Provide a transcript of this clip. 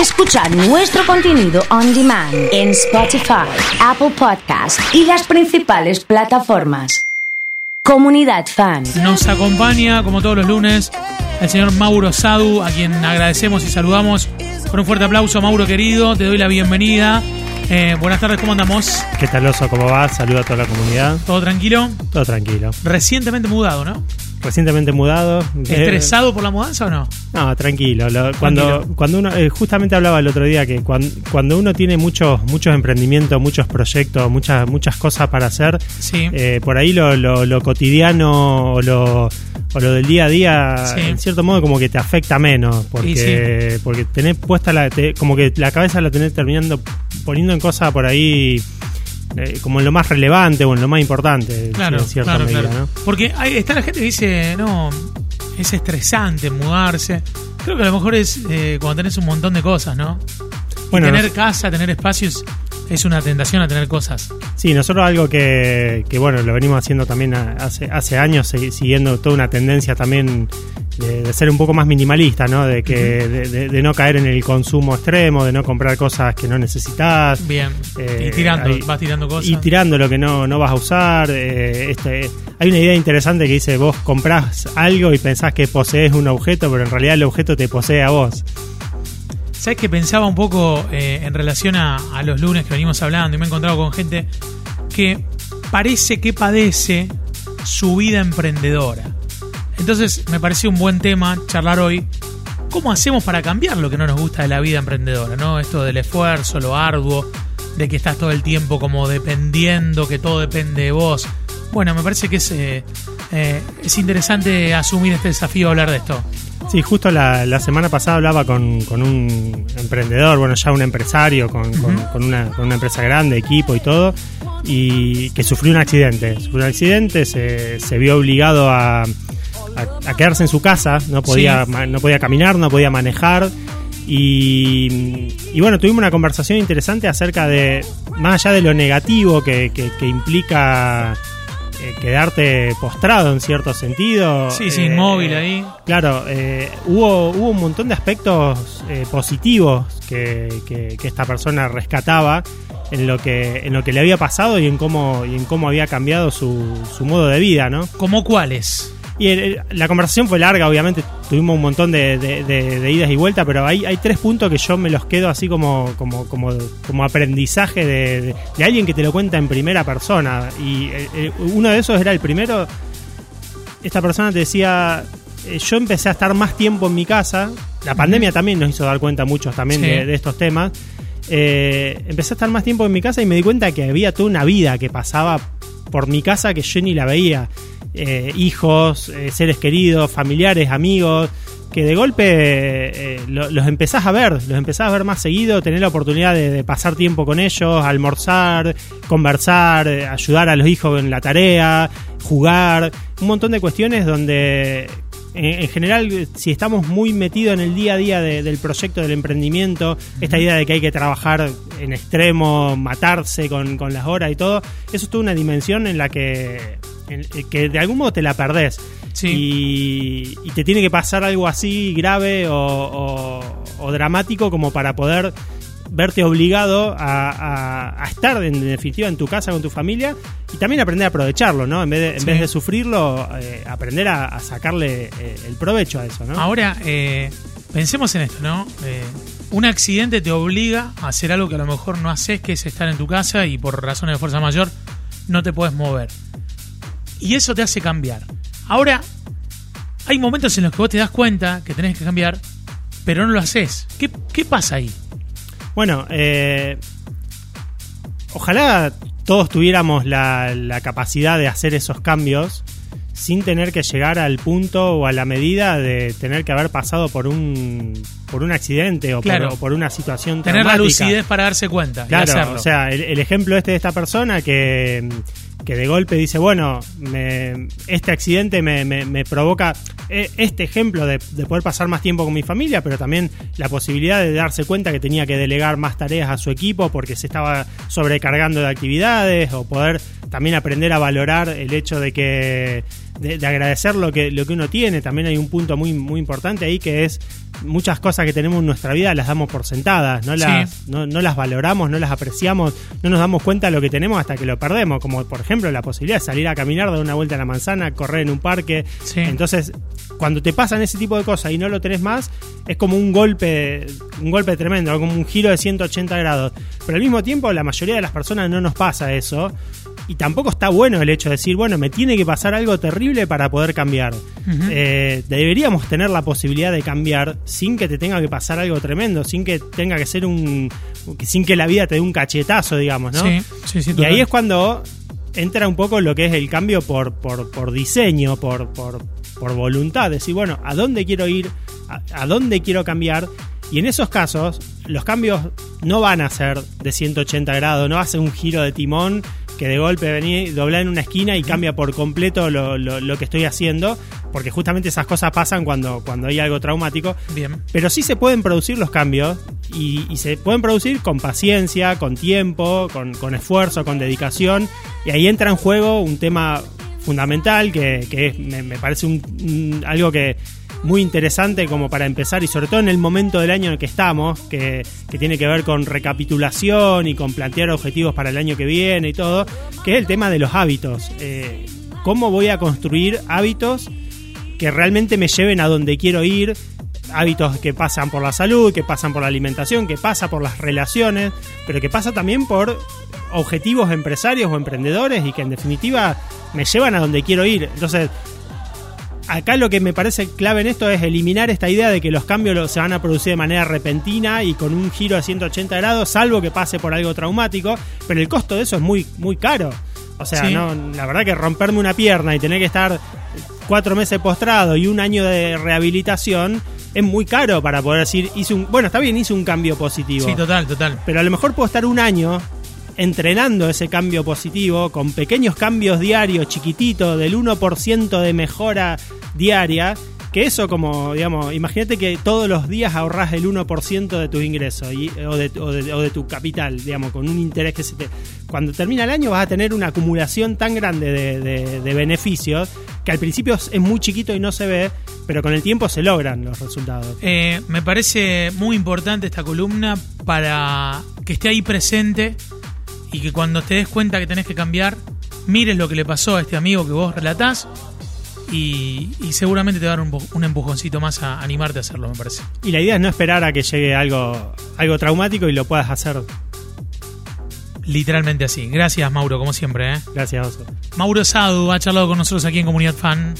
Escucha nuestro contenido on demand en Spotify, Apple Podcast y las principales plataformas. Comunidad Fan. Nos acompaña, como todos los lunes, el señor Mauro Sadu, a quien agradecemos y saludamos con un fuerte aplauso. Mauro querido, te doy la bienvenida. Eh, buenas tardes, ¿cómo andamos? ¿Qué tal, Oso? ¿Cómo va? Saludo a toda la comunidad. ¿Todo tranquilo? Todo tranquilo. Recientemente mudado, ¿no? Recientemente mudado. ¿Estresado por la mudanza o no? No, tranquilo. Lo- cuando, cuando uno, eh, justamente hablaba el otro día que cuando, cuando uno tiene muchos, muchos emprendimientos, muchos proyectos, muchas, muchas cosas para hacer, Sí. eh, por ahí lo, lo, lo cotidiano o lo, o lo del día a día, Sí. en cierto modo como que te afecta menos, porque, porque tenés puesta la, te- como que la cabeza la tenés terminando poniendo en cosas por ahí eh, como en lo más relevante o en lo más importante, Claro, en cierta claro, medida, claro. ¿no? Porque hay- está la gente que dice, no, es estresante mudarse. Creo que a lo mejor es eh, cuando tenés un montón de cosas, ¿no? Bueno, tener casa, tener espacios, es una tentación a tener cosas. Sí, nosotros algo que, que, bueno, lo venimos haciendo también hace, hace años, siguiendo toda una tendencia también de, de ser un poco más minimalista, ¿no? De, que, de, de- de no caer en el consumo extremo, de no comprar cosas que no necesitas. Bien. Eh, y tirando, vas tirando cosas. Y tirando lo que no, no vas a usar. eh, este, hay una idea interesante que dice, vos comprás algo y pensás que posees un objeto, pero en realidad el objeto te posee a vos. ¿Sabes que pensaba un poco eh, en relación a, a los lunes que venimos hablando y me he encontrado con gente que parece que padece su vida emprendedora? Entonces me pareció un buen tema charlar hoy. ¿Cómo hacemos para cambiar lo que no nos gusta de la vida emprendedora? ¿no? Esto del esfuerzo, lo arduo, de que estás todo el tiempo como dependiendo, que todo depende de vos. Bueno, me parece que es, eh, eh, es interesante asumir este desafío, hablar de esto. Sí, justo la, la semana pasada hablaba con, con un emprendedor, bueno, ya un empresario, con, con- con una, con una empresa grande, equipo y todo, y que sufrió un accidente. Sufrió un accidente, se, se vio obligado a, a- a quedarse en su casa, no podía, Sí. no podía caminar, no podía manejar. Y, y bueno, tuvimos una conversación interesante acerca de, más allá de lo negativo que, que- que implica eh, quedarte postrado en cierto sentido. Sí, sí, eh, inmóvil ahí. Claro, eh, hubo, hubo un montón de aspectos eh, positivos que, que- que esta persona rescataba en lo que, en lo que le había pasado y en cómo, y en cómo había cambiado su, su modo de vida, ¿no? ¿Cómo cuáles? Y el- el- la conversación fue larga, obviamente tuvimos un montón de, de- de- de idas y vueltas, pero hay, hay tres puntos que yo me los quedo así como, como, como, como aprendizaje de, alguien que te lo cuenta en primera persona. Y eh, eh, uno de esos era el primero, esta persona te decía, eh, yo empecé a estar más tiempo en mi casa, la pandemia también nos hizo dar cuenta muchos también Sí. de, de estos temas, Eh, empecé a estar más tiempo en mi casa y me di cuenta que había toda una vida que pasaba por mi casa que yo ni la veía. Eh, hijos, eh, seres queridos, familiares, amigos, que de golpe eh, lo- los empezás a ver, los empezás a ver más seguido, tener la oportunidad de, de pasar tiempo con ellos, almorzar, conversar, ayudar a los hijos en la tarea, jugar, un montón de cuestiones donde en, en general, si estamos muy metidos en el día a día de- del proyecto del emprendimiento, esta idea de que hay que trabajar en extremo, matarse con, con las horas y todo, eso es toda una dimensión en la que, que de algún modo te la perdés. Sí. Y, y te tiene que pasar algo así grave o, o- o dramático como para poder verte obligado a, a- a estar en definitiva en tu casa con tu familia y también aprender a aprovecharlo, ¿no? En vez de, en Sí. vez de sufrirlo, eh, aprender a, a sacarle eh, el provecho a eso, ¿no? Ahora, eh, pensemos en esto, ¿no? Eh, un accidente te obliga a hacer algo que a lo mejor no haces, que es estar en tu casa y por razones de fuerza mayor no te puedes mover. Y eso te hace cambiar. Ahora, hay momentos en los que vos te das cuenta que tenés que cambiar, pero no lo haces. ¿Qué, qué pasa ahí? Bueno, eh, ojalá todos tuviéramos la, la capacidad de hacer esos cambios sin tener que llegar al punto o a la medida de tener que haber pasado por un por un accidente o, Claro. por, o por una situación Tener la lucidez para darse cuenta y Claro, hacerlo. o sea, el, el ejemplo este de esta persona que, que de golpe dice, bueno, me- este accidente me, me- me provoca eh, este ejemplo de, de poder pasar más tiempo con mi familia, pero también la posibilidad de darse cuenta que tenía que delegar más tareas a su equipo porque se estaba sobrecargando de actividades o poder también aprender a valorar el hecho de que de, de agradecer lo que lo que uno tiene. También hay un punto muy muy importante ahí que es muchas cosas que tenemos en nuestra vida las damos por sentadas, no las, Sí. no, no las valoramos, no las apreciamos, no nos damos cuenta de lo que tenemos hasta que lo perdemos, como por ejemplo la posibilidad de salir a caminar, dar una vuelta a la manzana, correr en un parque. Sí. Entonces, cuando te pasan ese tipo de cosas y no lo tenés más, es como un golpe, un golpe tremendo, como un giro de 180 grados. Pero al mismo tiempo, la mayoría de las personas no nos pasa eso. Y tampoco está bueno el hecho de decir, bueno, me tiene que pasar algo terrible para poder cambiar. Eh, deberíamos tener la posibilidad de cambiar sin que te tenga que pasar algo tremendo, sin que tenga que ser un. sin que la vida te dé un cachetazo, digamos, ¿no? Sí, sí, sí. Y ahí es cuando entra un poco lo que es el cambio por, por, por diseño, por, por, por voluntad. Decir, bueno, ¿a dónde quiero ir? ¿A, a dónde quiero cambiar? Y en esos casos, los cambios no van a ser de 180 grados, no va a ser un giro de timón que de golpe vení, doblar en una esquina y cambia por completo lo, lo- lo que estoy haciendo, porque justamente esas cosas pasan cuando, cuando hay algo traumático. Bien. Pero sí se pueden producir los cambios y, y se pueden producir con paciencia, con tiempo, con, con esfuerzo, con dedicación. Y ahí entra en juego un tema fundamental que, que es- me, me parece un- un- algo que muy interesante como para empezar y sobre todo en el momento del año en el que estamos, que, tiene que ver con recapitulación y con plantear objetivos para el año que viene y todo, que es el tema de los hábitos. Eh, ¿Cómo voy a construir hábitos que realmente me lleven a donde quiero ir, hábitos que pasan por la salud, que pasan por la alimentación, que pasa por las relaciones, pero que pasa también por objetivos empresarios o emprendedores y que en definitiva me llevan a donde quiero ir. Entonces, acá lo que me parece clave en esto es eliminar esta idea de que los cambios se van a producir de manera repentina y con un giro de 180 grados, salvo que pase por algo traumático, pero el costo de eso es muy, muy caro. O sea, Sí. no, la verdad que romperme una pierna y tener que estar cuatro meses postrado y un año de rehabilitación es muy caro para poder decir, hice un, bueno, está bien, hice un cambio positivo. Sí, total, total. Pero a lo mejor puedo estar un año entrenando ese cambio positivo con pequeños cambios diarios, chiquititos, del 1% de mejora diaria. Que eso como, digamos, imagínate que todos los días ahorras el 1% de tus ingresos o, de, tu capital, digamos, con un interés que se te... Cuando termina el año vas a tener una acumulación tan grande de, beneficios que al principio es muy chiquito y no se ve, pero con el tiempo se logran los resultados. Eh, me parece muy importante esta columna para que esté ahí presente y que cuando te des cuenta que tenés que cambiar, mires lo que le pasó a este amigo que vos relatás y, y seguramente te va a dar un, bu- un empujoncito más a animarte a hacerlo, me parece. Y la idea es no esperar a que llegue algo, algo traumático y lo puedas hacer. Literalmente así. Gracias, Mauro, como siempre. ¿eh? Gracias, Oso. Mauro Sadu ha charlado con nosotros aquí en Comunidad Fan.